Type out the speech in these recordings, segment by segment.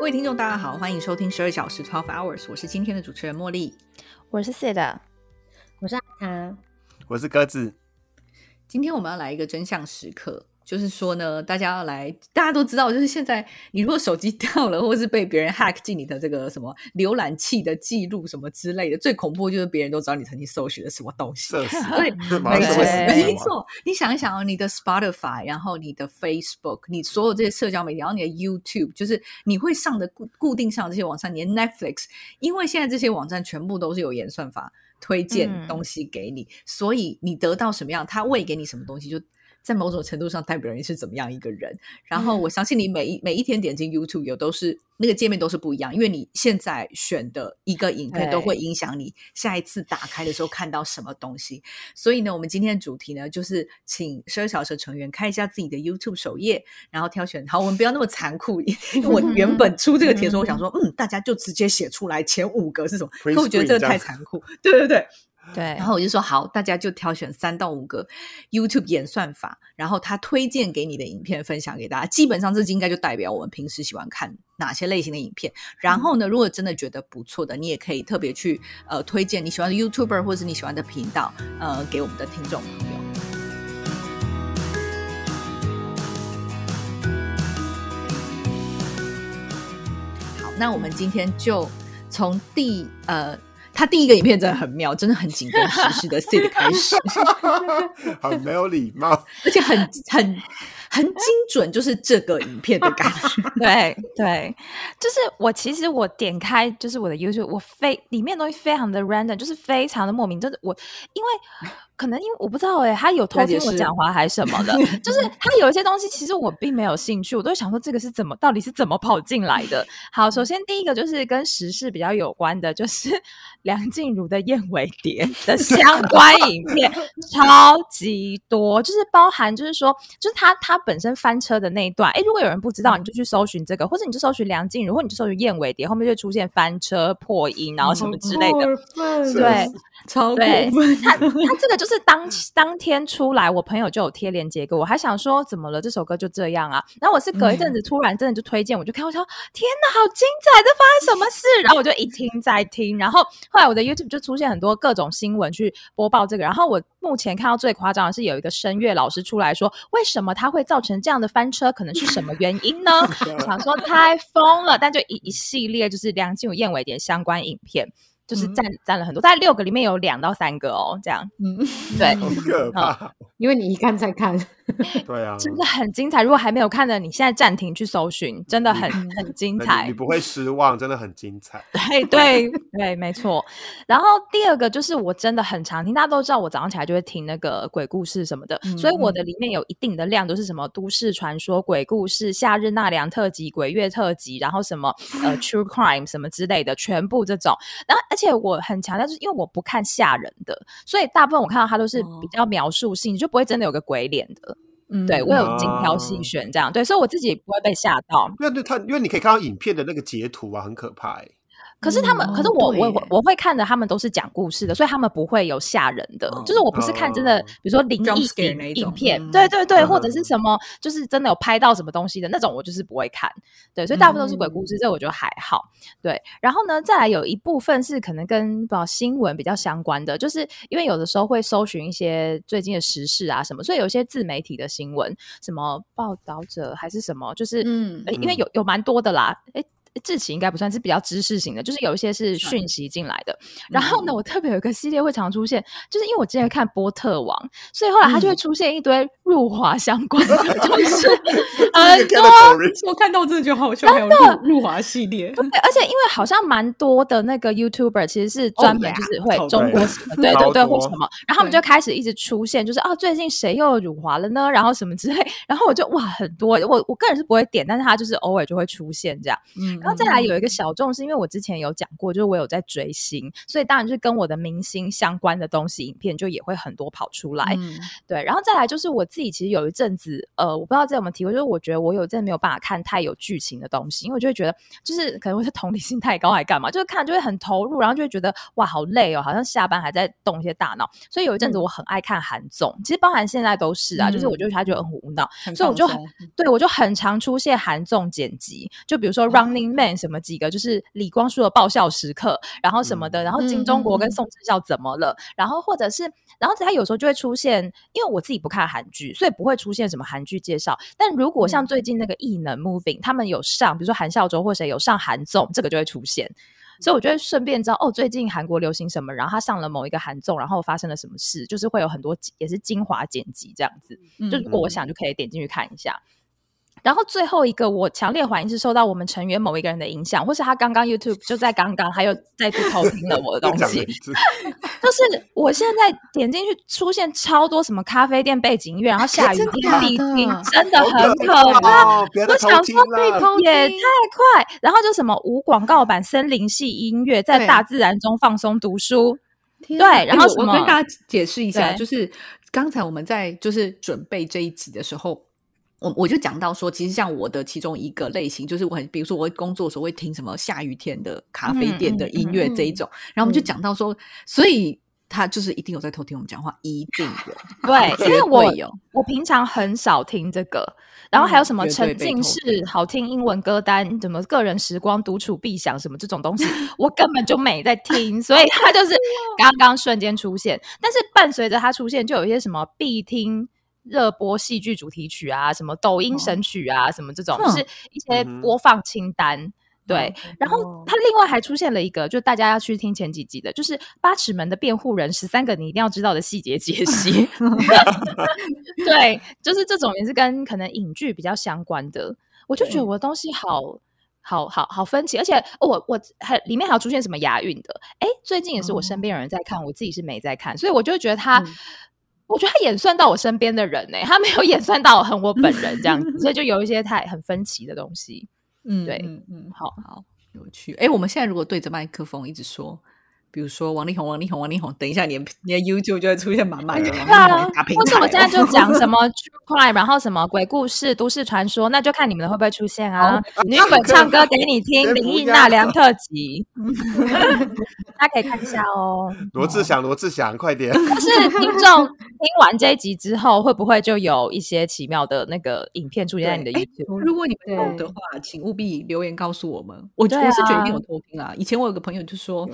各位听众，大家好，欢迎收听十二小时 Twelve Hours，我是今天的主持人茉莉。我是 Sid，我是阿唐，我是鸽子。今天我们要来一个真相时刻，就是说呢，大家要来，大家都知道，就是现在你如果手机 掉了，或是被别人 hack 进你的这个什么浏览器的记录什么之类的，最恐怖就是别人都知道你曾经搜寻了什么东西。对，没错。你想一想哦，你的 Spotify，然后你的 Facebook，你所有这些社交媒体，然后你的 YouTube，就是你会上的固固定上的这些网站，你的 Netflix，因为现在这些网站全部都是有演算法推荐嗯东西给你，所以你得到什么样，他喂给你什么东西，就在某种程度上代表你是怎么样一个人。然后我相信你每一每一天点进 YouTube 有都是那个界面都是不一样，因为你现在选的一个影片都会影响你下一次打开的时候看到什么东西。所以呢，我们今天的主题呢，就是请十二小时成员看一下自己的 YouTube 首页，然后挑选。好，我们不要那么残酷，因为我原本出这个题的时候，我想说，嗯，大家就直接写出来前五个是什么，可我觉得这个太残酷。对对对，对，然后我就说好，大家就挑选三到五个 YouTube 演算法，然后他推荐给你的影片分享给大家。基本上这应该就代表我们平时喜欢看哪些类型的影片。然后呢，如果真的觉得不错的，你也可以特别去呃推荐你喜欢的 YouTuber 或是你喜欢的频道呃给我们的听众朋友。好，那我们今天就从第呃。他第一个影片真的很妙，真的很紧跟时事的 Sid 开始，很没有礼貌。而且很很很精准，就是这个影片的感觉。对对，就是我其实我点开就是我的 YouTube，我非里面的东西非常的 random，就是非常的莫名，真的我因为可能因为我不知道哎、他有偷听我讲话还是什么的，就是他有一些东西其实我并没有兴趣，我都会想说这个是怎么到底是怎么跑进来的。好，首先第一个就是跟时事比较有关的，就是 梁静茹的燕尾蝶 的相关影片超级多，就是包含就是说，就是他他本身翻车的那一段，哎，如果有人不知道，你就去搜寻这个，或者你就搜寻梁静茹，或者你就搜寻燕尾蝶，后面就出现翻车、破音，然后什么之类的。的对，超过分，他他这个就是当当天出来，我朋友就有贴链接给我，还想说怎么了？这首歌就这样啊？然后我是隔一阵子突然真的就推荐，我就看，我说天哪，好精彩！这发生什么事？然后我就一听再听，然后后来我的 YouTube 就出现很多各种新闻去播报这个。然后我目前看到最夸张的是有一个声乐老师出来说，为什么它会造成这样的翻车？可能是什么原因呢？想说太疯了，但就一一系列就是梁静茹燕尾蝶相关影片。就是占占了很多，大概六个里面有两到三个哦，这样嗯，对，好可怕。因为你一看再看，对啊，真的很精彩。如果还没有看的，你现在暂停去搜寻，真的很嗯很精 彩你。不会失望，真的很精彩。对对对，没错。然后第二个就是我真的很常听，大家都知道我早上起来就会听那个鬼故事什么的，嗯所以我的里面有一定的量都是什么都市传说、鬼故事、夏日纳凉特辑、鬼月特辑，然后什么呃 true crime 什么之类的，全部这种。然后而且我很强调，就是因为我不看吓人的，所以大部分我看到它都是比较描述性，就不会真的有个鬼脸的。嗯对我有精挑细选这样，对，所以我自己也不会被吓到。因为他，因为你可以看到影片的那个截图啊，很可怕哎。可是他们，嗯可是我我我我会看的，他们都是讲故事的，所以他们不会有吓人的。哦就是我不是看真的，哦比如说灵异影影片，嗯对对对，嗯或者是什么，就是真的有拍到什么东西的那种，我就是不会看。对，所以大部分都是鬼故事，这我觉得还好。对，然后呢，再来有一部分是可能跟不新闻比较相关的，就是因为有的时候会搜寻一些最近的时事啊什么，所以有一些自媒体的新闻，什么报道者还是什么，就是嗯因为有有蛮多的啦，诶。志奇应该不算是比较知识型的，就是有一些是讯息进来的。然后呢，我特别有一个系列会常出现，就是因为我之前看波特王，所以后来它就会出现一堆入华相关的，就是很多我看到真的觉得好笑，还有入入华系列，对，而且因为好像蛮多的那个 YouTuber 其实是专门就是会中国 什么，对对对，或什么，然后他们就开始一直出现，就是啊，最近谁又辱华了呢？然后什么之类，然后我就哇，很多，我我个人是不会点，但是他就是偶尔就会出现这样。嗯然后再来有一个小众，是因为我之前有讲过，就是我有在追星，所以当然就是跟我的明星相关的东西，影片就也会很多跑出来。嗯。对，然后再来就是我自己其实有一阵子，呃，我不知道这有没有提过，就是我觉得我有一阵没有办法看太有剧情的东西，因为我就会觉得就是可能我是同理心太高还干嘛，就是看就会很投入，然后就会觉得哇好累哦，好像下班还在动一些大脑，所以有一阵子我很爱看韩综，其实包含现在都是啊，就是我嗯就觉得他觉得很无脑，所以我就很对我就很常出现韩综剪辑，就比如说《Running Running Man 什么几个就是李光洙的爆笑时刻，然后什么的，然后金钟国跟宋智孝怎么了，然后或者是，然后他有时候就会出现，因为我自己不看韩剧，所以不会出现什么韩剧介绍。但如果像最近那个异能 Moving，他们有上，比如说韩孝周或谁有上韩综，这个就会出现。所以我就会顺便知道哦，最近韩国流行什么，然后他上了某一个韩综，然后发生了什么事，就是会有很多也是精华剪辑这样子。就如果我想就可以点进去看一下。然后最后一个，我强烈怀疑是受到我们成员某一个人的影响，或是他刚刚 YouTube 就在刚刚，还有再次偷听了我的 东西。就是我现在点进去，出现超多什么咖啡店背景音乐，然后下雨天必听，真的很可怕。我想说也太快，然后就什么无广告版森林系音乐，在大自然中放松读书。对，然后我跟大家解释一下，就是刚才我们在就是准备这一集的时候。我我就讲到说，其实像我的其中一个类型，就是我很，比如说我工作的时候会听什么下雨天的咖啡店的音乐这一种，然后我们就讲到说，所以他就是一定有在偷听我们讲话，一定有，对，因为我有，我平常很少听这个，然后还有什么沉浸式好听英文歌单，什么个人时光独处必想什么这种东西，我根本就没在听，所以他就是 刚刚瞬间出现，但是伴随着他出现，就有一些什么必听。热播戏剧主题曲啊，什么抖音神曲啊，什么这种，就是一些播放清单。对，然后它另外还出现了一个，就大家要去听前几集的，就是八尺门的辩护人十三个你一定要知道的细节解析。对，就是这种也是跟可能影剧比较相关的。我就觉得我的东西好好好好分歧，而且我我还里面还有出现什么押韵的。哎，最近也是我身边有人在看，我自己是没在看，所以我就觉得他。我觉得他演算到我身边的人呢，他没有演算到很我本人这样子，所以就有一些太很分歧的东西。嗯，对，嗯嗯，好好有趣。哎，我们现在如果对着麦克风一直说。比如说王力宏，王力宏，王力宏，等一下，你你的 YouTube 就会出现满满的王力宏打平台。或者我现在就讲什么 crime，然后什么鬼故事、都市传说，那就看你们会不会出现啊？女本唱歌给你听，林忆娜 良特辑，大家可以看一下哦。罗志祥，罗志祥，快点！就是听众听完这一集之后，会不会就有一些奇妙的那个影片出现在你的 YouTube？如果你们有的话，请务必留言告诉我们。我我是觉得一定有偷听啊。以前我有个朋友就说。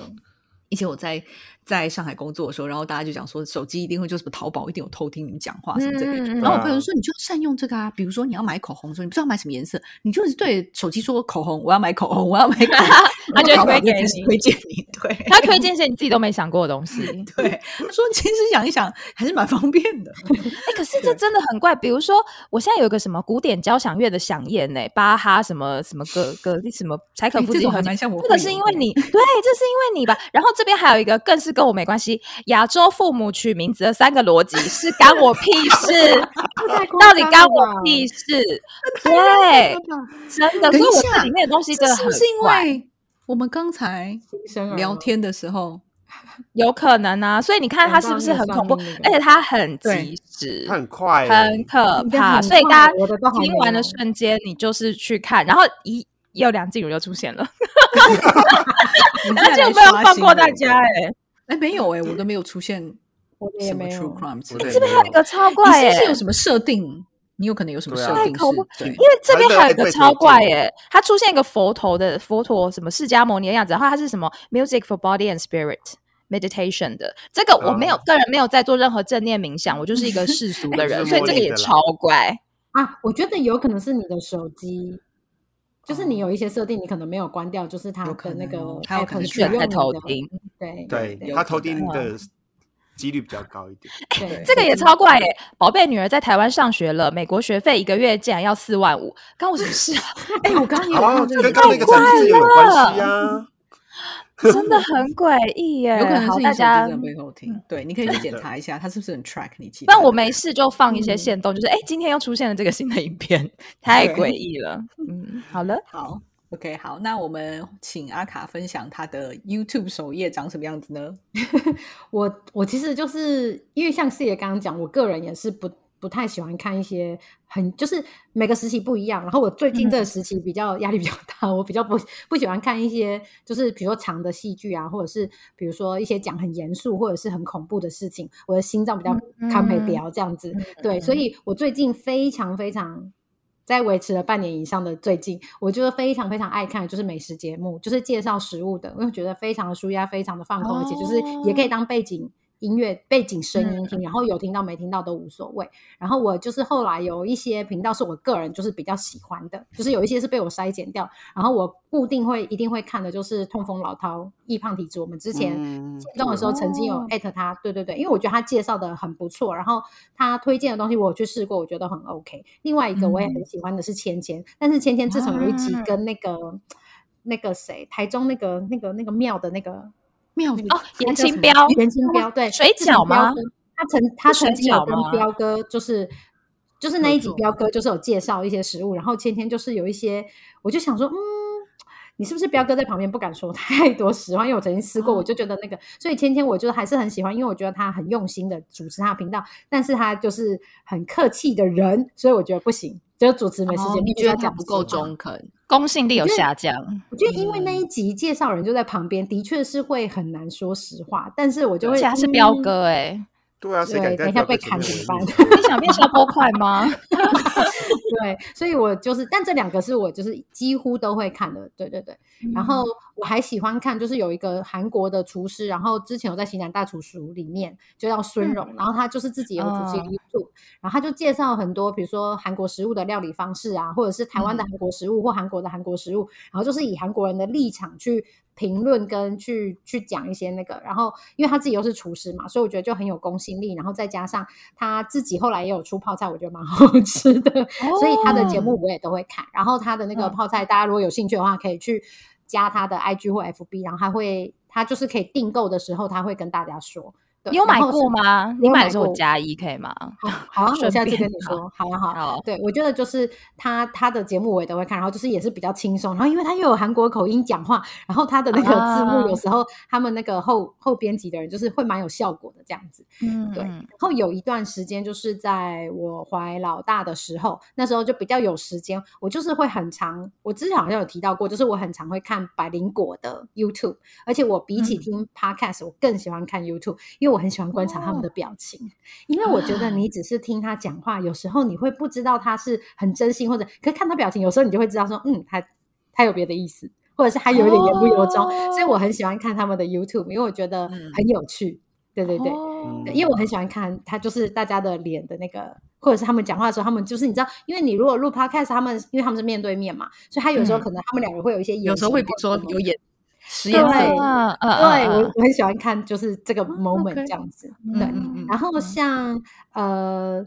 以前我在在上海工作的时候，然后大家就讲说，手机一定会就什么淘宝一定有偷听你们讲话什么这个。然后我朋友说，你就善用这个啊，比如说你要买口红，说你不知道买什么颜色，你就是对手机说口红，我要买口红，我要买口红，他就会给你推荐你，对，他推荐一些你自己都没想过的东西。对，他说其实想一想还是蛮方便的。哎，可是这真的很怪。比如说，我现在有个什么古典交响乐的响宴呢，巴哈什么什么歌歌什么柴可夫斯基，很蛮像我。这个是因为你，对，这是因为你吧。然后这边还有一个更是跟我没关系。亚洲父母取名字的三个逻辑是干我屁事，到底干我屁事？对，真的。所以我这里面的东西真的很是因为我们刚才聊天的时候，有可能啊。所以你看他是不是很恐怖？而且他很及时，很快，很可怕。所以大家听完的瞬间，你就是去看，然后一有梁静茹又出现了，而且不要放过大家哎。哎，没有哎，我都没有出现什么 true crime。这边还有一个超怪哎，是有什么设定？你有可能有什么设定？因为这边还有一个超怪哎，它出现一个佛头的佛陀，什么释迦牟尼的样子，然后它是什么 music for body and spirit meditation 的。这个我没有个人没有在做任何正念冥想，我就是一个世俗的 人，所以这个也超怪啊。我觉得有可能是你的手机。就是你有一些设定，你可能没有关掉，就是它的那个，它有可能选在偷听，对对，它偷听的几率比较高一点。对，这个也超怪哎！宝贝女儿在台湾上学了，美国学费一个月竟然要四万五，关我什么事啊？哎，我刚刚有看这个，跟那个城市有关系啊。真的很诡异耶！有可能是大家背后听，对，你可以去检 查一下，他是不是很 track 你。但我没事就放一些线动，就是哎，今天又出现了这个新的影片，太诡异了。嗯，好了，好，OK，好，那我们请阿卡分享他的 YouTube 首页长什么样子呢？我我其实就是因为像四爷刚刚讲，我个人也是不。不太喜欢看一些很，就是每个时期不一样。然后我最近这个时期比较压力比较大，我比较不不喜欢看一些，就是比如说长的戏剧啊，或者是比如说一些讲很严肃或者是很恐怖的事情，我的心脏比较抗不了这样子。对，所以我最近非常非常在维持了半年以上的最近，我觉得非常非常爱看，就是美食节目，就是介绍食物的，因为觉得非常的舒压，非常的放空，而且就是也可以当背景。音乐背景声音听，然后有听到没听到都无所谓。然后我就是后来有一些频道是我个人就是比较喜欢的，就是有一些是被我筛减掉。然后我固定会一定会看的就是痛风老饕易胖体质。我们之前启动的时候曾经有艾特他，对对对，因为我觉得他介绍的很不错，然后他推荐的东西我去试过，我觉得很 OK。另外一个我也很喜欢的是芊芊，但是芊芊自从有一集跟那个那个谁台中那个那个那个庙的那个。妙哦，严清标，严清标，对，水饺吗？他曾他曾经有跟彪哥，就是就是那一集，彪哥就是有介绍一些食物，然后芊芊就是有一些，我就想说，嗯，你是不是彪哥在旁边不敢说太多实话？因为我曾经吃过，我就觉得那个，所以芊芊我就还是很喜欢，因为我觉得他很用心的主持他的频道，但是他就是很客气的人，所以我觉得不行。就主持没时间，你觉得他不够中肯，公信力有下降？我觉得因为那一集介绍人就在旁边，的确是会很难说实话。但是我就会，他是彪哥哎。对啊，对，等一下被砍怎么办？你想变小波块吗？对，所以我就是，但这两个是我就是几乎都会看的，对对对。然后我还喜欢看，就是有一个韩国的厨师，然后之前有在《西南大厨书》里面就叫孙荣，然后他就是自己有主持 YouTube，然后他就介绍很多，比如说韩国食物的料理方式啊，或者是台湾的韩国食物或韩国的韩国食物，然后就是以韩国人的立场去。评论跟去去讲一些那个，然后因为他自己又是厨师嘛，所以我觉得就很有公信力。然后再加上他自己后来也有出泡菜，我觉得蛮好吃的，所以他的节目我也都会看。然后他的那个泡菜，大家如果有兴趣的话，可以去加他的 IG 或 FB，然后他会他就是可以订购的时候，他会跟大家说。你有买过吗？你买的时候我加一可以吗？好，我下次跟你说。好啊，好。对，我觉得就是他他的节目我也都会看，然后就是也是比较轻松，然后因为他又有韩国口音讲话，然后他的那个字幕有时候他们那个后后编辑的人就是会蛮有效果的这样子。嗯，对。然后有一段时间就是在我怀老大的时候，那时候就比较有时间，我就是会很长。我之前好像有提到过，就是我很常会看百灵果的 YouTube，而且我比起听 Podcast，我更喜欢看 YouTube，因为我。我很喜欢观察他们的表情，因为我觉得你只是听他讲话，有时候你会不知道他是很真心，或者可看他表情，有时候你就会知道说，嗯，他他有别的意思，或者是他有点言不由衷。所以我很喜欢看他们的 YouTube，因为我觉得很有趣。对对对，因为我很喜欢看他，就是大家的脸的那个，或者是他们讲话的时候，他们就是你知道，因为你如果录 Podcast，他们因为他们是面对面嘛，所以他有时候可能他们两个会有一些，有时候会比如说有演。对，对我我很喜欢看，就是这个 moment 这样子。对，然后像呃，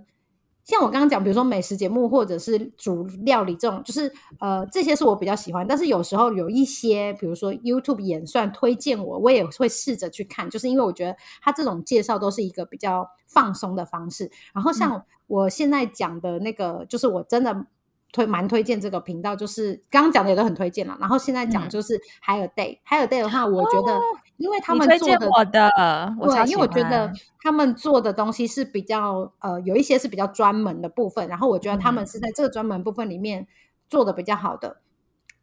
像我刚刚讲，比如说美食节目或者是煮料理这种，就是呃，这些是我比较喜欢。但是有时候有一些，比如说 YouTube 演算推荐我，我也会试着去看，就是因为我觉得他这种介绍都是一个比较放松的方式。然后像我现在讲的那个，就是我真的。推蛮推荐这个频道，就是刚刚讲的也都很推荐了。然后现在讲就是还有 day，海尔 day 的话，我觉得因为他们做的，我的，对，因为我觉得他们做的东西是比较呃有一些是比较专门的部分，然后我觉得他们是在这个专门部分里面做的比较好的。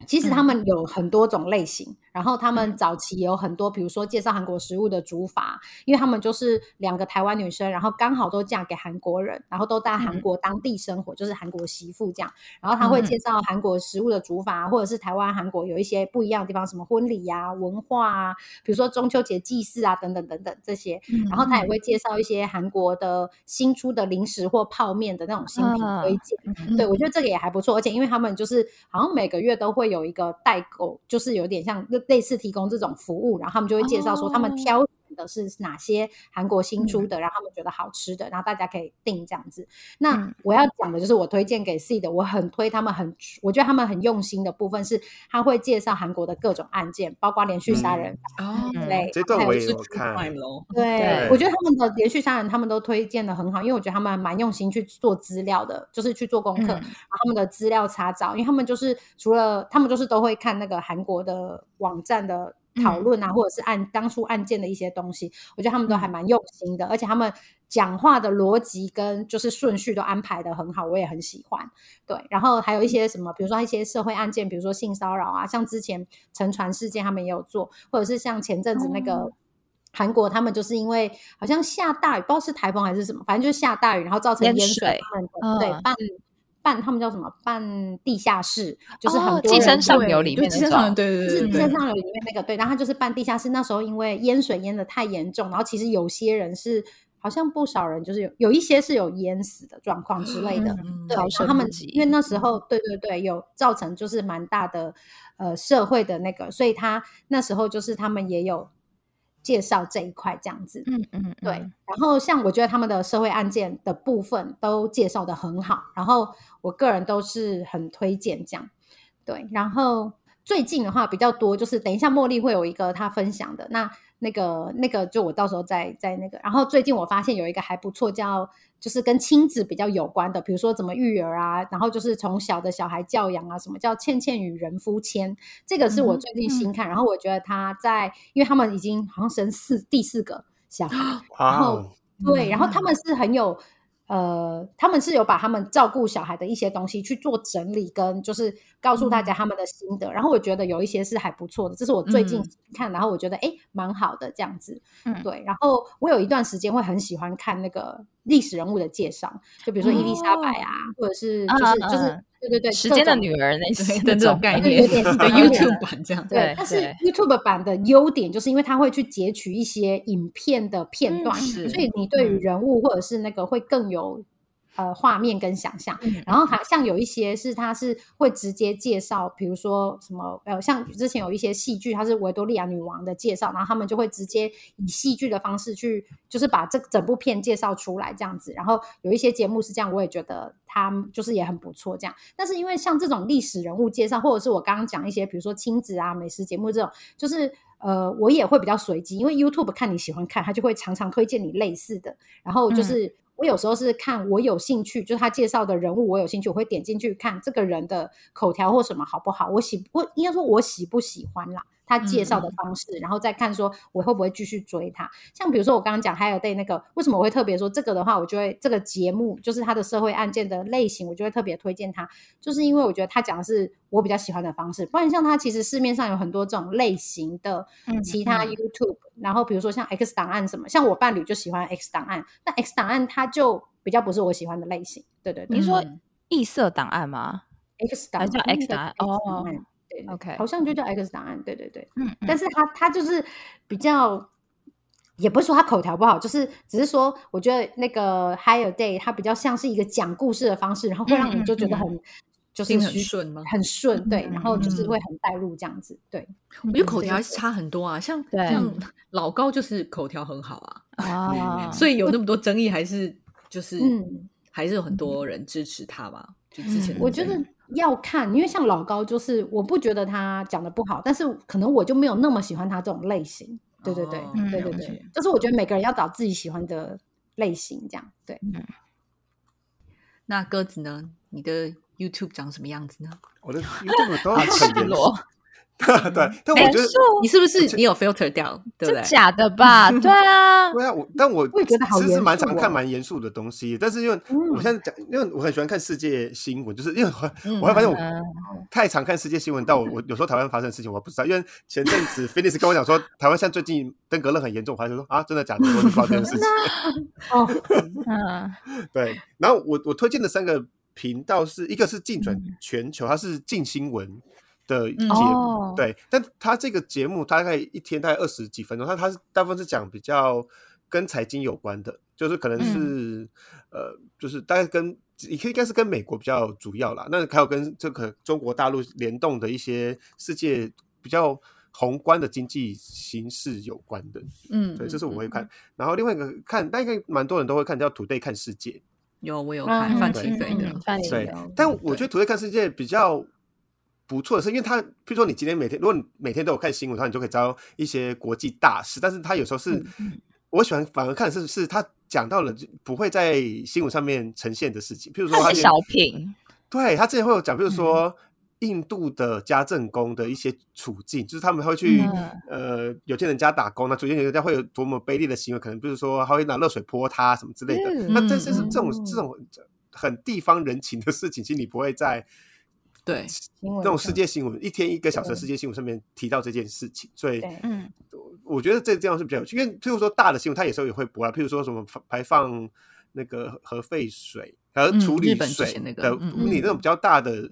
其实他们有很多种类型，然后他们早期有很多，比如说介绍韩国食物的煮法，因为他们就是两个台湾女生，然后刚好都嫁给韩国人，然后都在韩国当地生活，就是韩国媳妇这样。然后他会介绍韩国食物的煮法，或者是台湾、韩国有一些不一样的地方，什么婚礼呀、文化啊，比如说中秋节祭祀啊，等等等等这些。然后他也会介绍一些韩国的新出的零食或泡面的那种新品推荐。对我觉得这个也还不错，而且因为他们就是好像每个月都会。有一个代购，就是有点像类似提供这种服务，然后他们就会介绍说他们挑的是哪些韩国新出的，然后他们觉得好吃的，然后大家可以订这样子。那我要讲的就是我推荐给 C 的，我很推他们，很我觉得他们很用心的部分是，他会介绍韩国的各种案件，包括连续杀人哦，对，这段我也有看。对，我觉得他们的连续杀人他们都推荐的很好，因为我觉得他们蛮用心去做资料的，就是去做功课，然后他们的资料查找，因为他们就是除了他们就是都会看那个韩国的网站的。讨论啊，或者是按当初案件的一些东西，我觉得他们都还蛮用心的，而且他们讲话的逻辑跟就是顺序都安排的很好，我也很喜欢。对，然后还有一些什么，比如说一些社会案件，比如说性骚扰啊，像之前沉船事件他们也有做，或者是像前阵子那个韩国，他们就是因为好像下大雨，不知道是台风还是什么，反正就是下大雨，然后造成淹水，对，半。半他们叫什么半地下室，就是很哦多人寄生上对流里面那对寄生上流，种对对就是上流里面那个对，然后他就是半地下室。那时候因为淹水淹的太严重，然后其实有些人是好像不少人就是有有一些是有淹死的状况之类的。嗯对，逃然后他们因为那时候对对对有造成就是蛮大的呃社会的那个，所以他那时候就是他们也有介绍这一块这样子。嗯嗯，对，嗯然后像我觉得他们的社会案件的部分都介绍的很好，然后我个人都是很推荐这样。对，然后最近的话比较多，就是等一下茉莉会有一个她分享的，那那个那个就我到时候再再那个。然后最近我发现有一个还不错，叫就是跟亲子比较有关的，比如说怎么育儿啊，然后就是从小的小孩教养啊，什么叫《倩倩与人夫签》，这个是我最近新看，然后我觉得他在，因为他们已经好像生四第四个小孩，然后哦，对，然后他们是很有呃，他们是有把他们照顾小孩的一些东西去做整理，跟就是告诉大家他们的心得。然后我觉得有一些是还不错的，这是我最近嗯看，然后我觉得哎蛮好的这样子。嗯对。然后我有一段时间会很喜欢看那个历史人物的介绍，就比如说伊丽莎白啊，或者是就是就是嗯对对对，时间的女儿那些的这种概念，对 YouTube 版这样，对但是 YouTube 版的优点就是因为它会去截取一些影片的片段，所以你对于嗯。人物或者是那个会更有呃画面跟想象。嗯然后还像有一些是它是会直接介绍，比如说什么呃，像之前有一些戏剧，它是维多利亚女王的介绍，然后他们就会直接以戏剧的方式去，就是把这整部片介绍出来这样子。然后有一些节目是这样，我也觉得它就是也很不错这样。但是因为像这种历史人物介绍，或者是我刚刚讲一些，比如说亲子啊、美食节目这种，就是呃，我也会比较随机，因为 YouTube 看你喜欢看，它就会常常推荐你类似的。然后就是、我有时候是看我有兴趣，就是他介绍的人物我有兴趣，我会点进去看这个人的口条或什么好不好，我喜我应该说我喜不喜欢啦。他介绍的方式，然后再看说我会不会继续追他。像比如说我刚刚讲 Higher Day 那个，为什么我会特别说这个的话，我就会这个节目就是他的社会案件的类型，我就会特别推荐他，就是因为我觉得他讲的是我比较喜欢的方式。不然像他其实市面上有很多这种类型的嗯其他嗯 YouTube，、然后比如说像 X 档案什么，像我伴侣就喜欢 X 档案，那 X 档案它就比较不是我喜欢的类型。对对对你说嗯异色档案吗？，X 档案 X 那个档案哦档案对对 OK 好像就叫 X 档案，对对对。嗯，嗯。但是他他就是比较，也不是说他口条不好，就是只是说，我觉得那个 Higher Day 它比较像是一个讲故事的方式，然后会让你就觉得嗯。很、就是很顺吗很顺，对，嗯然后就是嗯。会很带入这样子，对，我觉得口条还是差很多啊，像对像老高就是口条很好啊，啊，所以有那么多争议，还是就是嗯。还是有很多人支持他吧。就之前我觉得要看，因为像老高，就是我不觉得他讲的不好，但是可能我就没有那么喜欢他这种类型。对对对，哦对对对就是我觉得每个人要找自己喜欢的类型，这样对。那鸽子呢？你的 YouTube 长什么样子呢？我的 YouTube 都好很严赤裸肃，对，但我觉得，你是不是你有 filter 掉，对不对？假的吧？对啊，对啊，我但我我也觉得好其实是蛮常看蛮严肃的东西，但是因为嗯。我现在讲，因为我很喜欢看世界新闻，就是因为我嗯我会发现我嗯。太常看世界新闻，到我我有时候台湾发生的事情我不知道，因为前阵子 Phoenix 跟我讲说台湾现在最近登革热很严重，我还是说啊真的假的，我就不知道这件事情。哦，嗯。对，然后我我推荐的三个频道是一个是进转嗯。全球，它是进新闻的节嗯目，哦对，但他这个节目大概一天大概二十几分钟，他他是大部分是讲比较跟财经有关的，就是可能是、呃，就是大概跟也可以应该是跟美国比较主要啦，那还有跟这个中国大陆联动的一些世界比较宏观的经济形势有关的，嗯，对，这是我会嗯看。然后另外一个看，大概蛮多人都会看，叫 Today 看世界。有我有嗯看范对奇飞的对，但我觉得《土味看世界》比较不错的是，因为它，譬如说你今天每天，如果你每天都有看新闻的话，你就可以知道一些国际大事。但是它有时候是，我喜欢反而看的是，是他讲到了就不会在新闻上面呈现的事情，譬如说小品，对他之前会有讲，比如说印度的家政工的一些处境，就是他们会去、嗯。呃有钱人家打工，那主有人家会有多么卑劣的行为，可能比如说他会拿热水泼他什么之类的。嗯那这这是这种嗯这种很地方人情的事情，其实你不会在对，新闻这种世界新闻一天一个小时的世界新闻上面提到这件事情，所以嗯我觉得这这样是比较有趣。因为譬如说大的新闻，它有时候也会播啊，譬如说什么排放那个核废水和处理水的你那种比较大的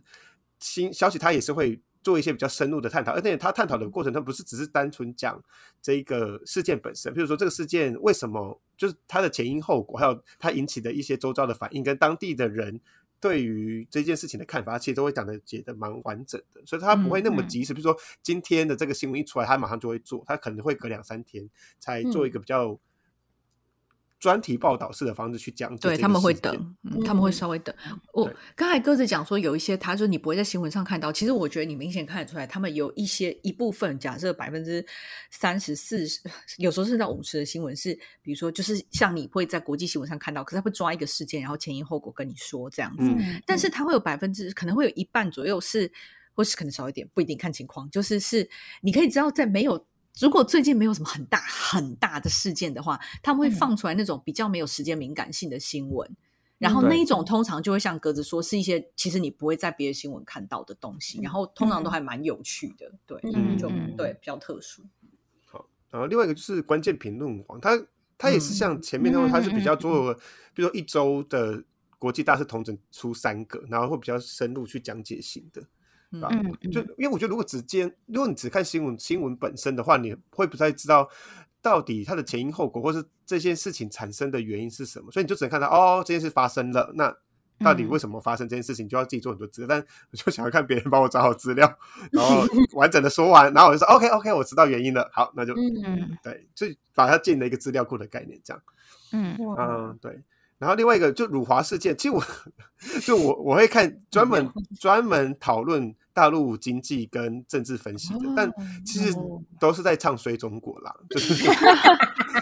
新消息，它也是会做一些比较深入的探讨，而且他探讨的过程，他不是只是单纯讲这个事件本身，比如说这个事件为什么，就是它的前因后果，还有它引起的一些周遭的反应，跟当地的人。对于这件事情的看法，其实都会讲的解的蛮完整的，所以他不会那么及时。比如说今天的这个新闻一出来，他马上就会做，他可能会隔两三天才做一个比较。专题报道式的方式去讲，对他们会等，他们会稍微等。我刚才鸽子讲说，有一些他说你不会在新闻上看到，其实我觉得你明显看得出来，他们有一些一部分，假设百分之三十四十，有时候甚至到五十的新闻是，比如说就是像你会在国际新闻上看到，可是他会抓一个事件，然后前因后果跟你说这样子。但是他会有百分之可能会有一半左右是，或是可能少一点，不一定看情况，就是是你可以知道在没有。如果最近没有什么很大很大的事件的话，他们会放出来那种比较没有时间敏感性的新闻，然后那一。种通常就会像格子说，是一些其实你不会在别的新闻看到的东西，然后通常都还蛮有趣的，对，就对比较特殊。好，然后另外一个就是关键评论网，它它也是像前面那种，它是比较做，比如说一周的国际大事同整出三个，然后会比较深入去讲解型的。嗯，就因为我觉得，如果只接，如果你只看新闻，新闻本身的话，你会不太知道到底它的前因后果，或是这件事情产生的原因是什么，所以你就只能看到哦，这件事发生了，那到底为什么发生这件事情，就要自己做很多资料。但我就想要看别人帮我找好资料，然后 完整的说完，然后我就说 OK OK，我知道原因了，好，那就嗯，对，就把它建了一个资料库的概念，这样，嗯。嗯，对。然后另外一个就辱华事件，其实我 就我我会看专门专门讨论大陆经济跟政治分析的，但其实都是在唱衰中国啦，就是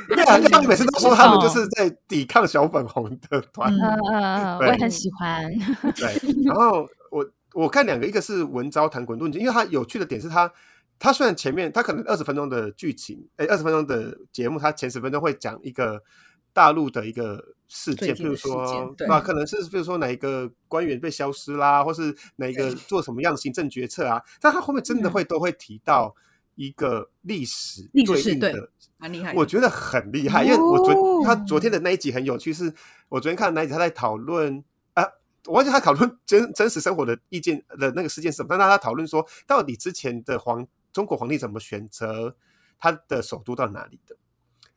对啊，他们每次都说他们就是在抵抗小粉红的团，嗯嗯，我也很喜欢。对，然后我我看两个，一个是文昭谈滚动因为它有趣的点是它，它虽然前面它可能二十分钟的剧情，哎，二十分钟的节目，它前十分钟会讲一个。大陆的一个事件，比如说，啊，可能是比如说哪一个官员被消失啦，或是哪一个做什么样的行政决策啊，但他后面真的会都会提到一个历史对应的，蛮厉害，我觉得很厉害，因为我昨他昨天的那一集很有趣，是我昨天看那一集他在讨论啊，我忘记他讨论真真实生活的意见的那个事件是什么，但他讨论说到底之前的皇中国皇帝怎么选择他的首都到哪里的。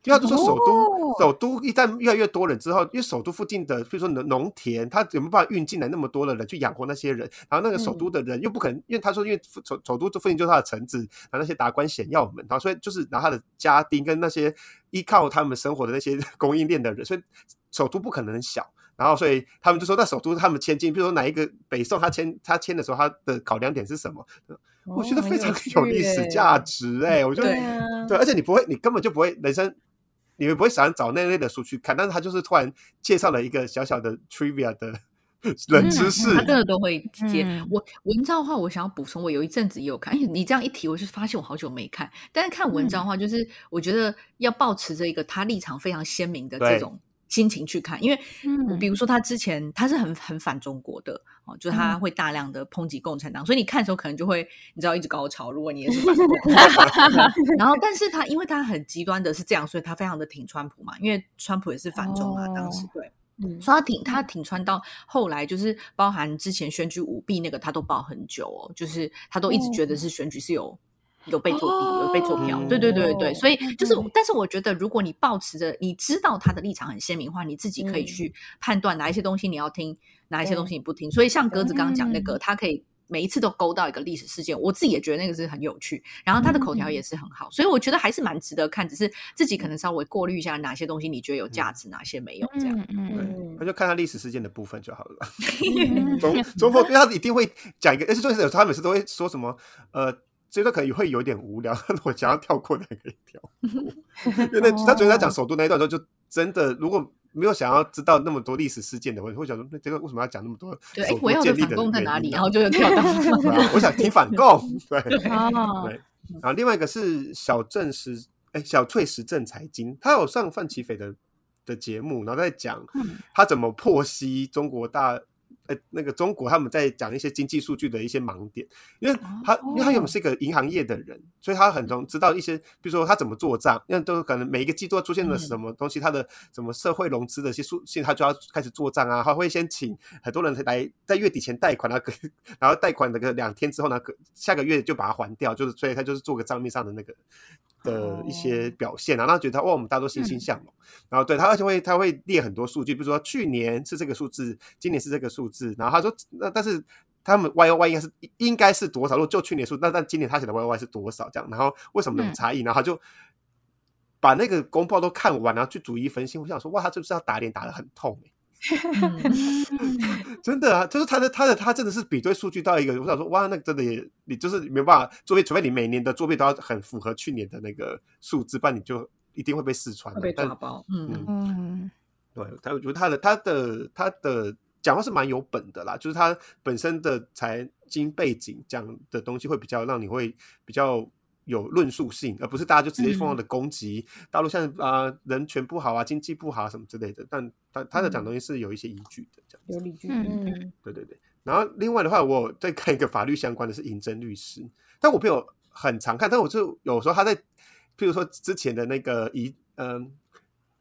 因为他说首都，首都一旦越来越多人之后，因为首都附近的，比如说农农田，他有没有办法运进来那么多的人去养活那些人？然后那个首都的人又不可能，因为他说，因为首首都这附近就是他的臣子，然后那些达官显要们，然后所以就是拿他的家丁跟那些依靠他们生活的那些供应链的人，所以首都不可能小。然后所以他们就说，那首都他们迁进，比如说哪一个北宋他迁他迁的时候，他的考量点是什么？我觉得非常有历史价值哎，我觉得对，而且你不会，你根本就不会人生。你们不会想找那类的书去看，但是他就是突然介绍了一个小小的 trivia 的冷知识，他真的都会接。我文章的话，我想要补充，我有一阵子也有看。哎，你这样一提，我就发现我好久没看。但是看文章的话，就是我觉得要保持着一个他立场非常鲜明的这种。心情去看，因为比如说他之前他是很很反中国的哦，就他会大量的抨击共产党，所以你看的时候可能就会你知道一直高潮。如果你也是反，然后但是他因为他很极端的是这样，所以他非常的挺川普嘛，因为川普也是反中嘛，当时对，所以他挺他挺川到后来就是包含之前选举舞弊那个他都报很久哦，就是他都一直觉得是选举是有。有被作弊，有被做票，对对对对所以就是，但是我觉得，如果你保持着你知道他的立场很鲜明的话，你自己可以去判断哪一些东西你要听，哪一些东西你不听。所以像鸽子刚刚讲那个，他可以每一次都勾到一个历史事件，我自己也觉得那个是很有趣。然后他的口条也是很好，所以我觉得还是蛮值得看。只是自己可能稍微过滤一下哪些东西你觉得有价值，哪些没有这样。对，那就看他历史事件的部分就好了。中 中国，因为他一定会讲一个，而且重点是他每次都会说什么呃。所以他可能会有点无聊，我想要跳过那个跳过。因为他昨天在讲首都那一段时候，就真的如果没有想要知道那么多历史事件的，我会想说，那这个为什么要讲那么多？对，我要的反共在哪里？然后就跳到。我想听反共，对对。然后另外一个是小郑时，哎，小翠时政财经，他有上范奇斐的的节目，然后在讲他怎么破析中国大呃那个中国他们在讲一些经济数据的一些盲点，因为他因为他原本是一个银行业的人，所以他很容知道一些，比如说他怎么做账，因为都可能每一个季度出现了什么东西，他的什么社会融资的一些数，现在他就要开始做账啊，他会先请很多人来在月底前贷款，然后然后贷款那个两天之后呢，下个月就把它还掉，就是所以他就是做个账面上的那个。的一些表现啊，然后觉得哇，我们大家都欣欣向荣。然后对他，而且会他会列很多数据，比如说去年是这个数字，今年是这个数字。然后他说，那但是他们 Y O Y 应该是应该是多少？如果就去年数，那但今年他写的 Y O Y 是多少？这样，然后为什么有差异？然后他就把那个公报都看完，然后去逐一分析。我想说，哇，他是不是要打脸打的很痛？真的啊，就是他的他的他真的是比对数据到一个，我想说哇，那真的也你就是没办法作弊，除非你每年的作弊都要很符合去年的那个数字，不然你就一定会被试穿，被抓包。嗯嗯，对他，我觉得他的他的他的讲话是蛮有本的啦，就是他本身的财经背景讲的东西会比较让你会比较。有论述性，而不是大家就直接疯狂的攻击大陆，像啊人权不好啊，经济不好啊什么之类的。但他他的讲东西是有一些依据的，这样有理据。嗯，对对对。然后另外的话，我再看一个法律相关的是银真律师，但我没有很常看，但我就有时候他在，譬如说之前的那个遗嗯。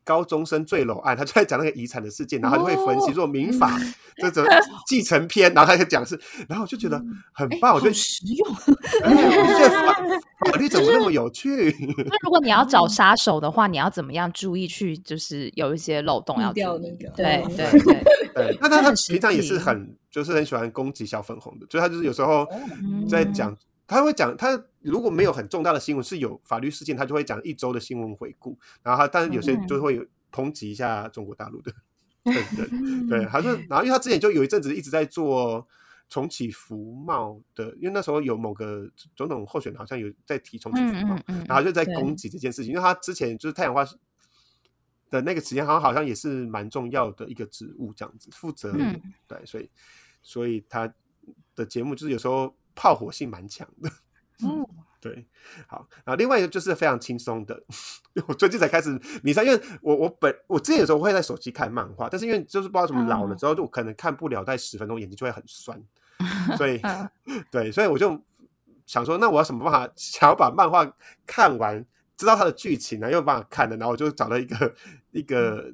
高中生坠楼案，他就在讲那个遗产的事件，然后他就会分析说民法这种 继承篇，然后他就讲是，然后我就觉得很棒，我觉得实用。法法律怎么那么有趣？那如果你要找杀手的话，你要怎么样注意去，就是有一些漏洞要掉那个？对对对对。那他他平常也是很就是很喜欢攻击小粉红的，所以他就是有时候在讲。他会讲，他如果没有很重大的新闻，是有法律事件，他就会讲一周的新闻回顾。然后他，但是有些就会有抨击一下中国大陆的，对对对。他说，然后因为他之前就有一阵子一直在做重启服贸的，因为那时候有某个总统候选人好像有在提重启服贸，然后就在攻击这件事情。因为他之前就是太阳花的那个时间，好像好像也是蛮重要的一个职务，这样子负责。对，所以所以他的节目就是有时候。炮火性蛮强的，嗯，对，好，然后另外一个就是非常轻松的，我最近才开始迷上，因为我我本我之前有时候会在手机看漫画，但是因为就是不知道怎么老了之后，就可能看不了在十分钟，眼睛就会很酸，所以对，所以我就想说，那我要什么办法想要把漫画看完，知道它的剧情呢？又有办法看的，然后我就找了一个一个。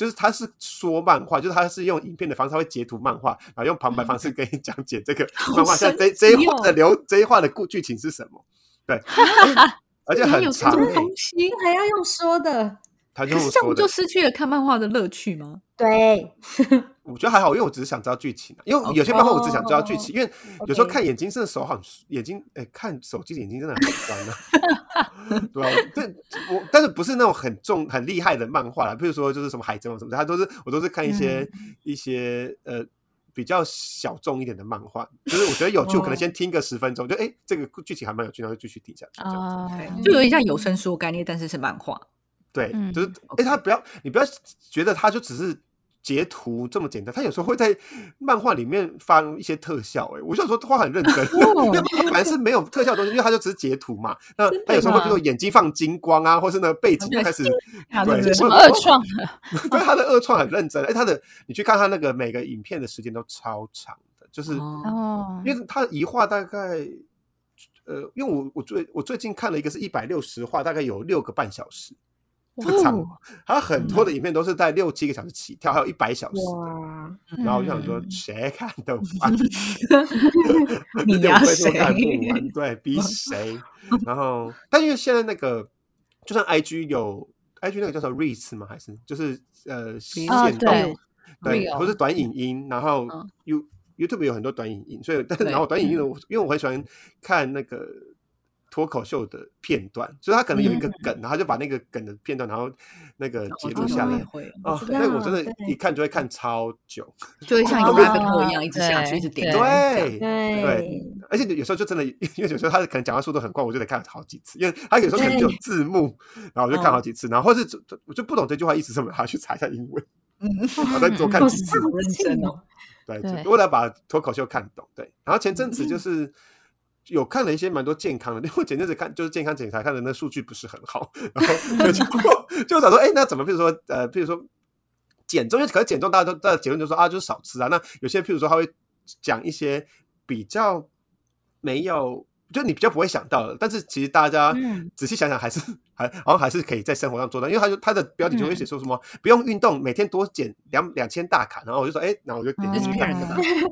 就是他是说漫画，就是他是用影片的方式，他会截图漫画，然后用旁白方式跟你讲解这个 漫画，像这这一话的流这一话的故剧情是什么？对，而且很长，东西还要用说的。他就这样不就失去了看漫画的乐趣吗？对，我觉得还好，因为我只是想知道剧情。因为有些漫画我只想知道剧情，因为有时候看眼睛真的手很眼睛，哎，看手机眼睛真的很酸啊。对啊，这我但是不是那种很重很厉害的漫画啦，比如说就是什么海贼王什么的，他都是我都是看一些一些呃比较小众一点的漫画，就是我觉得有趣，我可能先听个十分钟，就哎这个剧情还蛮有趣，然后就继续听下去。哦，就有点像有声书概念，但是是漫画。对，就是哎，他不要你不要觉得他就只是截图这么简单，他有时候会在漫画里面放一些特效。哎，我就说画很认真，因为本来是没有特效的东西，因为他就只是截图嘛。那他有时候会比如眼睛放金光啊，或是那背景 开始 对什么二创，对他的二创很认真。哎，他的你去看他那个每个影片的时间都超长的，就是哦，因为他一画大概呃，因为我我最我最近看了一个是一百六十画，大概有六个半小时。不长，他很多的影片都是在六七个小时起跳，还有一百小时。然后我就想说，谁看得完？你 要谁看不完？对比谁？然后，但因为现在那个，就算 IG 有 IG 那个叫做 Reels 吗？还是就是呃，线动对，不是短影音。然后 You YouTube 有很多短影音，所以但是然后短影音的，因为我很喜欢看那个。脱口秀的片段，所以他可能有一个梗，然后就把那个梗的片段，然后那个截录下来。哦，那我真的，一看就会看超久，就会像一个 rabbit 一样，一直下去，一直点。对对，而且有时候就真的，因为有时候他可能讲话速度很快，我就得看好几次，因为他有时候可能就有字幕，然后我就看好几次，然后或是我就不懂这句话意思什么，还要去查一下英文，嗯，我再多看几次。认真哦，对，为了把脱口秀看懂，对。然后前阵子就是。有看了一些蛮多健康的，因为前阵子看就是健康检查看的那数据不是很好，然后就 就想说，哎，那怎么？比如说，呃，比如说减重，因为可能减重大家都的结论就说啊，就是少吃啊。那有些譬如说他会讲一些比较没有。就你比较不会想到的，但是其实大家仔细想想，还是还好像还是可以在生活上做到。因为他就他的标题就会写说什么不用运动，每天多减两两千大卡。然后我就说，哎，然后我就点进去看，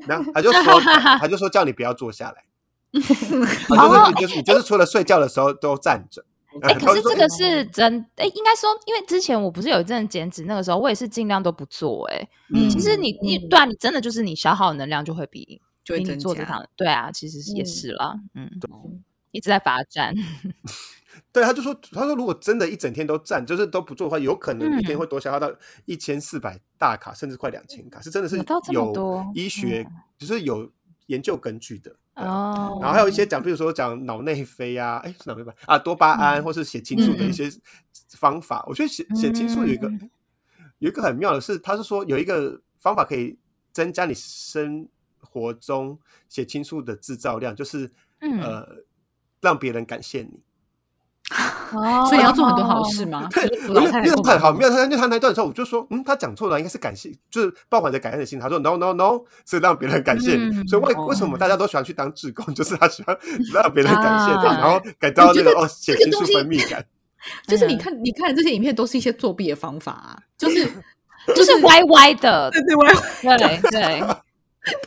然后他就说他就说叫你不要坐下来，就是就是你就是除了睡觉的时候都站着。哎，可是这个是真哎，应该说，因为之前我不是有一阵减脂，那个时候我也是尽量都不做。哎，其实你你对啊，你真的就是你消耗能量就会比。就会做这趟，对啊，其实也是啦，嗯，一直在罚站。对，他就说，他说如果真的一整天都站，就是都不做的话，有可能一天会多消耗到一千四百大卡，甚至快两千卡，是真的是有医学，就是有研究根据的哦。然后还有一些讲，比如说讲脑内啡啊，哎，是脑内啡啊，多巴胺或是血清素的一些方法。我觉得血血清素有一个有一个很妙的是，他是说有一个方法可以增加你生。活中血清素的制造量，就是呃，让别人感谢你。哦，所以要做很多好事吗？对，因为太好，没有他，因为他那段的时候，我就说，嗯，他讲错了，应该是感谢，就是抱怀着感恩的心。他说，no no no，是让别人感谢你。所以为为什么大家都喜欢去当志工，就是他喜欢让别人感谢他，然后感到那个哦血清素分泌感。就是你看，你看这些影片都是一些作弊的方法啊，就是 就是歪歪的，对对歪歪，对对。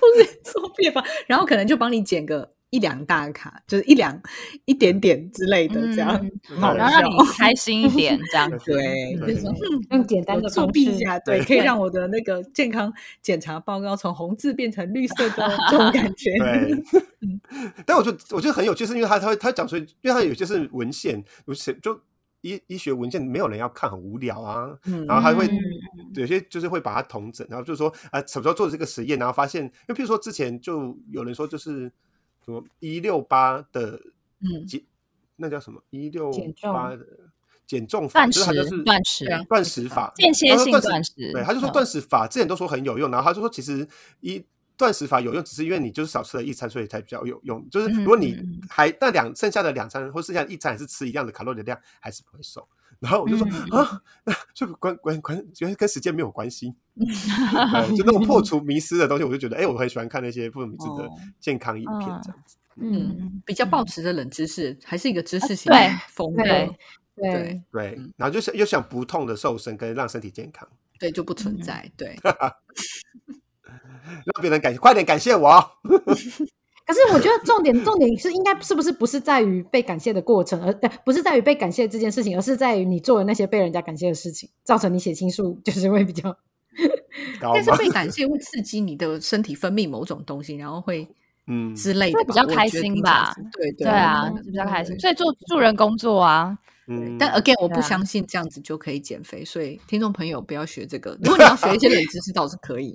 都是作弊吧，然后可能就帮你剪个一两大卡，就是一两一点点之类的，这样，然后让你开心一点，这样。对，就是用简单的作弊一下，对，可以让我的那个健康检查报告从红字变成绿色的这种感觉。对，但我觉得我觉得很有趣，是因为他他会他讲出，因为他有些是文献，有些就。医医学文献没有人要看，很无聊啊。然后他会有些就是会把它同整，然后就是说啊，什么时候做这个实验，然后发现，因为譬如说之前就有人说，就是什么一六八的减，那叫什么一六八的减重法，就是他就是断食断食法，间歇性断食。对，他就说断食法之前都说很有用，然后他就说其实一。断食法有用，只是因为你就是少吃了一餐，所以才比较有用。就是如果你还那两剩下的两餐或剩下一餐是吃一样的卡路里量，还是不会瘦。然后我就说啊，那这个关关关，觉得跟时间没有关系。就那种破除迷失的东西，我就觉得，哎，我很喜欢看那些不迷失的健康影片，这样子。嗯，比较保持的冷知识，还是一个知识型风格。对对对，然后就想又想不痛的瘦身跟让身体健康，对就不存在。对。让别人感谢，快点感谢我。可是我觉得重点重点是应该是不是不是在于被感谢的过程，而不是在于被感谢这件事情，而是在于你做的那些被人家感谢的事情，造成你写情书就是会比较。但是被感谢会刺激你的身体分泌某种东西，然后会嗯之类的，比较开心吧？对对啊，比较开心。所以做助人工作啊。嗯，但 again，我不相信这样子就可以减肥，所以听众朋友不要学这个。如果你要学一些冷知识，倒是可以。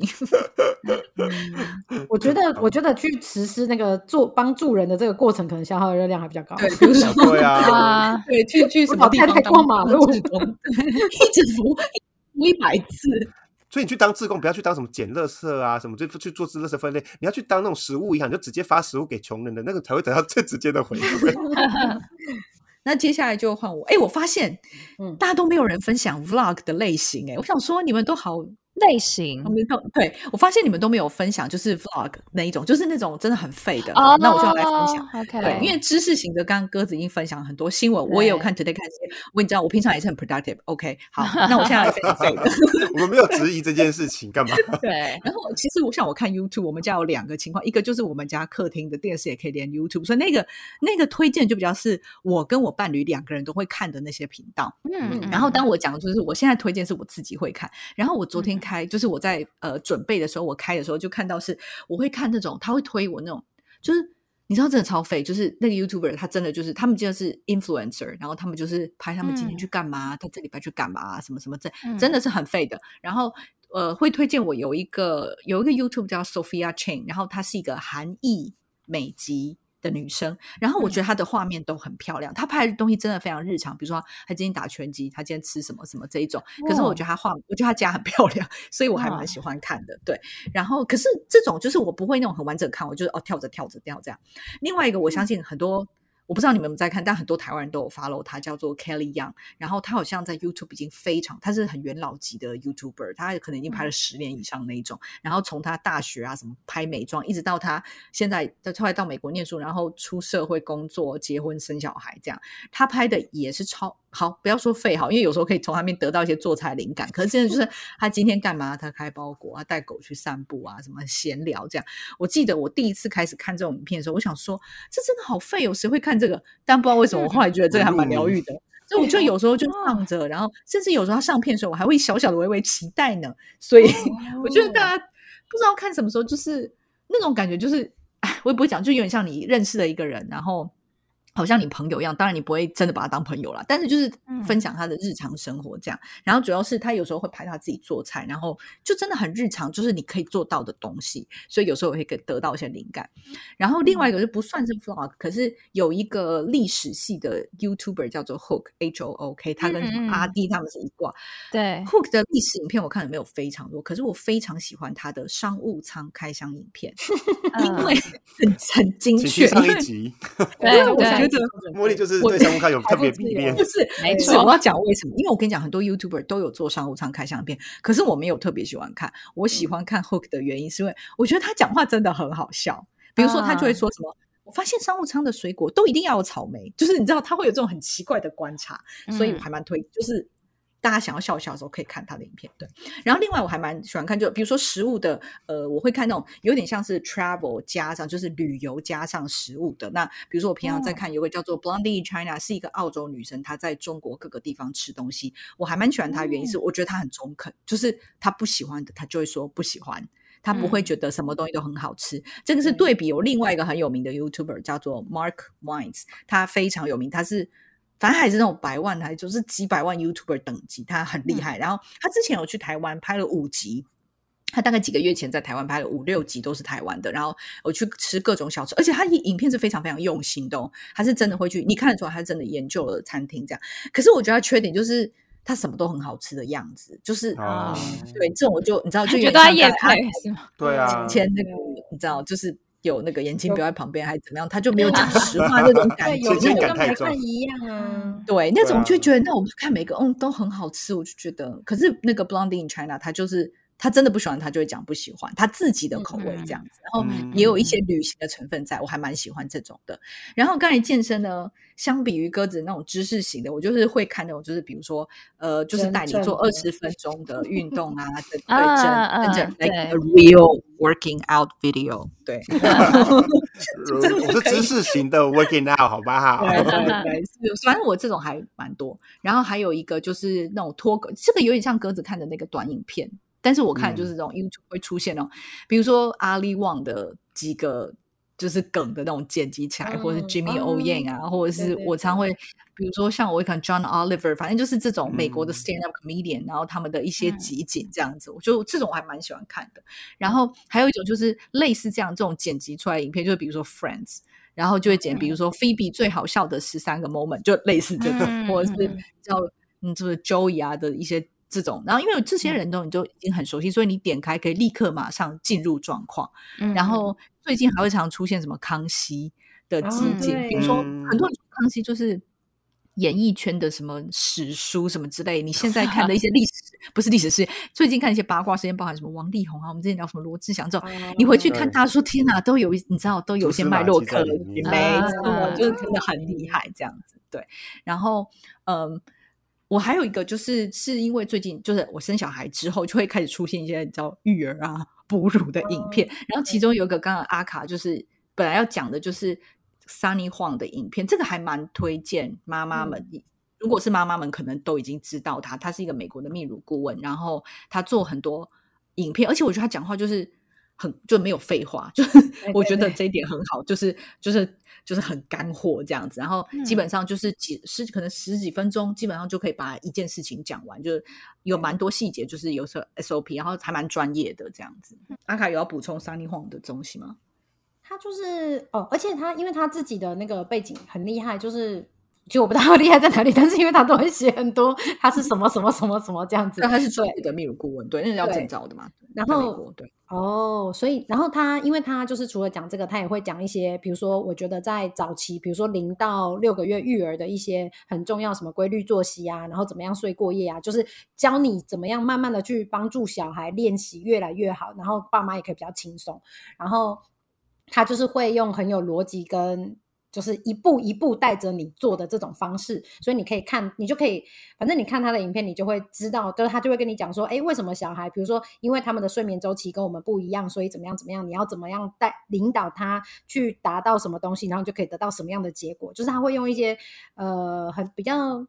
我觉得，我觉得去实施那个做帮助人的这个过程，可能消耗的热量还比较高。对，比如说 对啊，对，去去什么地方过马路，一直扶扶一百次。所以你去当志工，不要去当什么捡垃圾啊，什么就去做垃圾分类。你要去当那种食物银行，就直接发食物给穷人的那个，才会得到最直接的回馈。那接下来就换我，哎，我发现，嗯，大家都没有人分享 vlog 的类型，哎，我想说你们都好。类型，对我发现你们都没有分享，就是 vlog 那一种，就是那种真的很废的。哦，那我就要来分享。OK，对，因为知识型的，刚刚鸽子已经分享了很多新闻，我也有看 today 看些。我你知道，我平常也是很 productive。OK，好，那我现在来分享废的。我们没有质疑这件事情，干嘛？对。然后其实我想我看 YouTube，我们家有两个情况，一个就是我们家客厅的电视也可以连 YouTube，所以那个那个推荐就比较是我跟我伴侣两个人都会看的那些频道。嗯。然后当我讲就是我现在推荐是我自己会看，然后我昨天开就是我在。呃，准备的时候，我开的时候就看到是，我会看那种，他会推我那种，就是你知道，真的超废，就是那个 YouTuber，他真的就是他们就是 influencer，然后他们就是拍他们今天去干嘛，他这礼拜去干嘛，什么什么，这真的是很废的。然后呃，会推荐我有一个有一个 YouTube 叫 Sophia Chain，然后他是一个韩裔美籍。的女生，然后我觉得她的画面都很漂亮，她拍的东西真的非常日常，比如说她今天打拳击，她今天吃什么什么这一种。可是我觉得她画，我觉得她家很 漂亮，所以我还蛮喜欢看的。对，然后可是这种就是我不会那种很完整看，我就是哦跳着跳着跳这样。另外一个，我相信很多我不知道你们有没有在看，但很多台湾人都有 follow 他，叫做 Kelly Young。然后他好像在 YouTube 已经非常，他是很元老级的 YouTuber，他可能已经拍了十年以上那一种。然后从他大学啊什么拍美妆，一直到他现在后来到美国念书，然后出社会工作、结婚、生小孩这样，他拍的也是超好。不要说废好，因为有时候可以从他那边得到一些做菜灵感。可是真的就是他今天干嘛？他开包裹啊，带狗去散步啊，什么闲聊这样。我记得我第一次开始看这种影片的时候，我想说这真的好废，有谁会看？这个，但不知道为什么，我后来觉得这个还蛮疗愈的。所以我就有时候就 放着，然后甚至有时候他上片的时候，我还会小小的微微期待呢。所以我觉得大家不知道看什么时候，就是那种感觉，就是哎，我也不会讲，就有点像你认识了一个人，然后。好像你朋友一样，当然你不会真的把他当朋友啦，但是就是分享他的日常生活这样。然后主要是他有时候会拍他自己做菜，然后就真的很日常，就是你可以做到的东西。所以有时候会给得到一些灵感。然后另外一个就不算是 vlog，可是有一个历史系的 YouTuber 叫做 Hook H O O K，他跟阿弟他们是一挂。对 Hook 的历史影片我看的没有非常多，可是我非常喜欢他的商务舱开箱影片，因为很很精确。上一集，对，我觉得。茉莉就是对商务舱有特别迷恋，不是？没错，我要讲为什么？因为我跟你讲，很多 YouTuber 都有做商务舱开箱片，可是我没有特别喜欢看。我喜欢看 Hook 的原因是因为我觉得他讲话真的很好笑。比如说，他就会说什么：“我发现商务舱的水果都一定要有草莓。”就是你知道，他会有这种很奇怪的观察，所以我还蛮推，就是。大家想要笑笑的时候，可以看他的影片。对，然后另外我还蛮喜欢看，就比如说食物的，呃，我会看那种有点像是 travel 加上就是旅游加上食物的。那比如说我平常在看有个叫做 Blondie China，是一个澳洲女生，她在中国各个地方吃东西，我还蛮喜欢她。原因是我觉得她很中肯，就是她不喜欢的，她就会说不喜欢，她不会觉得什么东西都很好吃。这个是对比有另外一个很有名的 YouTuber 叫做 Mark Wines，他非常有名，他是。反正还是那种百万，台就是几百万 YouTuber 等级，他很厉害。然后他之前有去台湾拍了五集，他大概几个月前在台湾拍了五六集，都是台湾的。然后我去吃各种小吃，而且他影片是非常非常用心的，他是真的会去，你看得出来他真的研究了餐厅这样。可是我觉得他缺点就是他什么都很好吃的样子，就是啊，对，这种我就你知道，就觉得他也配是吗？对啊，前那个你知道就是。有那个眼镜标在旁边还是怎么样，他就没有讲 实话那种感觉，就跟没看一样啊。对，那种就觉得那我们看每个嗯都很好吃，我就觉得。可是那个 Blondie in China，他就是他真的不喜欢，他就会讲不喜欢，他自己的口味这样子。然后也有一些旅行的成分在，我还蛮喜欢这种的。然后刚才健身呢。相比于鸽子那种知识型的，我就是会看那种，就是比如说，呃，就是带你做二十分钟的运动啊，对，真真正 like a real working out video，对，我是知识型的 working out，好吧？对对对，反正我这种还蛮多。然后还有一个就是那种脱稿，这个有点像鸽子看的那个短影片，但是我看就是这种 YouTube 会出现哦，比如说阿里旺的几个。就是梗的那种剪辑起来，或者是 Jimmy O Yang 啊，或者是我常会，比如说像我会看 John Oliver，反正就是这种美国的 stand up comedian，然后他们的一些集锦这样子，我就这种我还蛮喜欢看的。然后还有一种就是类似这样这种剪辑出来影片，就是比如说 Friends，然后就会剪，比如说 Phoebe 最好笑的十三个 moment，就类似这种，或者是叫嗯，就是 Joey 啊的一些。这种，然后因为这些人都你就已经很熟悉，所以你点开可以立刻马上进入状况。然后最近还会常出现什么康熙的集锦，比如说很多人康熙就是演艺圈的什么史书什么之类。你现在看的一 些历史，不是历史是最近看一些八卦事件，包含什么王力宏啊，我们之前聊什么罗志祥这种，你回去看，他说天哪，都有你知道都有些脉络可循，没错，就是真的很厉害这样子。对，然后嗯。我还有一个，就是是因为最近就是我生小孩之后，就会开始出现一些你知道育儿啊、哺乳的影片。然后其中有一个刚刚阿卡就是本来要讲的，就是 Sunny Huang 的影片，这个还蛮推荐妈妈们。如果是妈妈们，可能都已经知道他，他是一个美国的泌乳顾问，然后他做很多影片，而且我觉得他讲话就是。很就没有废话，就是我觉得这一点很好，就是就是就是很干货这样子，然后基本上就是几十可能十几分钟，基本上就可以把一件事情讲完，就是有蛮多细节，就是有时候 SOP，然后还蛮专业的这样子。阿卡有要补充三立晃的东西吗？他就是哦，而且他因为他自己的那个背景很厉害，就是其实我不知道他厉害在哪里，但是因为他都会写很多，他是什么什么什么什么这样子。那他是专业的秘鲁顾问，对，那是要证照的嘛。然后对哦，所以然后他，因为他就是除了讲这个，他也会讲一些，比如说我觉得在早期，比如说零到六个月育儿的一些很重要，什么规律作息啊，然后怎么样睡过夜啊，就是教你怎么样慢慢的去帮助小孩练习越来越好，然后爸妈也可以比较轻松。然后他就是会用很有逻辑跟。就是一步一步带着你做的这种方式，所以你可以看，你就可以，反正你看他的影片，你就会知道，就是他就会跟你讲说，哎，为什么小孩，比如说，因为他们的睡眠周期跟我们不一样，所以怎么样怎么样，你要怎么样带领导他去达到什么东西，然后就可以得到什么样的结果，就是他会用一些呃很比较。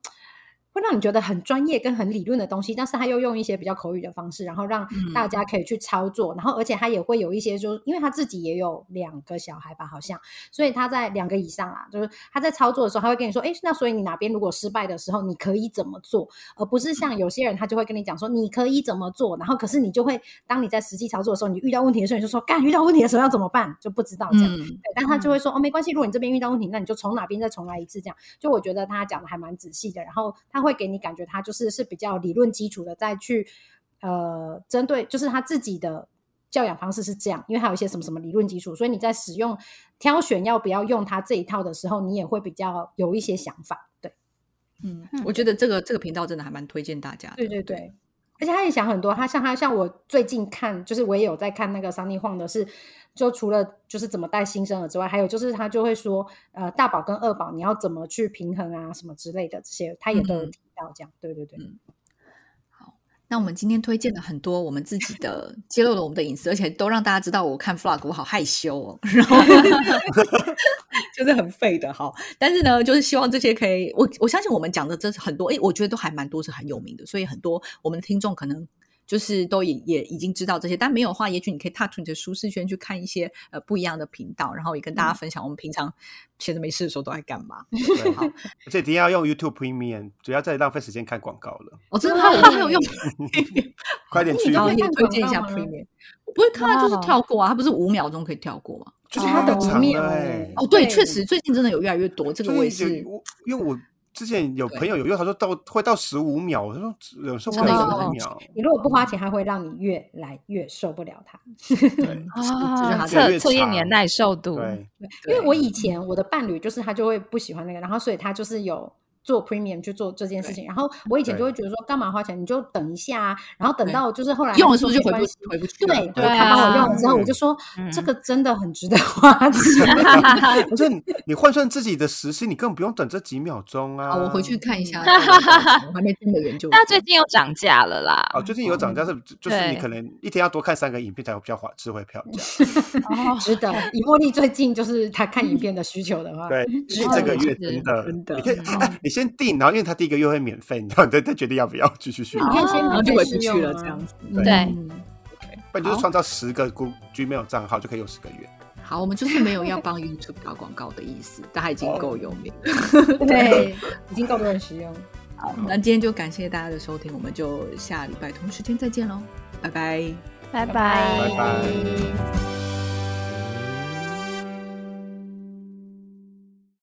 会让你觉得很专业跟很理论的东西，但是他又用一些比较口语的方式，然后让大家可以去操作。然后，而且他也会有一些，就是因为他自己也有两个小孩吧，好像，所以他在两个以上啊，就是他在操作的时候，他会跟你说：“哎，那所以你哪边如果失败的时候，你可以怎么做？”而不是像有些人，他就会跟你讲说：“你可以怎么做？”然后，可是你就会当你在实际操作的时候，你遇到问题的时候，你就说：“干，遇到问题的时候要怎么办？”就不知道这样。对，但他就会说：“哦，没关系，如果你这边遇到问题，那你就从哪边再重来一次。”这样，就我觉得他讲的还蛮仔细的。然后他会给你感觉他。就是是比较理论基础的，再去呃针对，就是他自己的教养方式是这样，因为还有一些什么什么理论基础，所以你在使用挑选要不要用他这一套的时候，你也会比较有一些想法。对，嗯，我觉得这个这个频道真的还蛮推荐大家。对对对，而且他也想很多，他像他像我最近看，就是我也有在看那个桑尼晃的是。就除了就是怎么带新生儿之外，还有就是他就会说，呃，大宝跟二宝你要怎么去平衡啊，什么之类的这些，他也都有提到这样。对对对。好，那我们今天推荐了很多我们自己的，揭露了我们的隐私，而且都让大家知道我看 vlog 我好害羞哦，然后 就是很废的哈。但是呢，就是希望这些可以，我我相信我们讲的这很多，哎，我觉得都还蛮多是很有名的，所以很多我们的听众可能。就是都也也已经知道这些，但没有的话，也许你可以踏出你的舒适圈，去看一些呃不一样的频道，然后也跟大家分享我们平常闲着没事的时候都在干嘛。好，而且一定要用 YouTube Premium，不要再浪费时间看广告了。我真的吗？我没有用，快点去推荐一下 Premium。我不会看，就是跳过啊，它不是五秒钟可以跳过吗？就是它的五秒。哦，对，确实最近真的有越来越多，这个我也是，因为我。之前有朋友有用，他说到会到十五秒，我说有时候会十五秒。你如果不花钱，他会让你越来越受不了它。对 啊，测测验你的耐受度。对，因为我以前我的伴侣就是他就会不喜欢那个，然后所以他就是有。做 premium 去做这件事情，然后我以前就会觉得说，干嘛花钱？你就等一下啊。然后等到就是后来用的时候就回不回不去。对对，他帮我用了之后，我就说这个真的很值得花钱。不是你换算自己的时薪，你根本不用等这几秒钟啊。我回去看一下，我还没真的研究。那最近又涨价了啦。哦，最近有涨价是就是你可能一天要多看三个影片才有比较划智慧票价。值得。以茉莉最近就是她看影片的需求的话，对，是这个月真的真的，你可以你。先订，然后因为他第一个月会免费，你知道，再再决定要不要继续续。你可以先，然后就回不去了，这样子。对，不然就是创造十个 Gmail 账号就可以用十个月。好，我们就是没有要帮 YouTube 打广告的意思，大家已经够有名，对，已经够多人使用。好，那今天就感谢大家的收听，我们就下礼拜同时间再见喽，拜拜，拜拜，拜拜。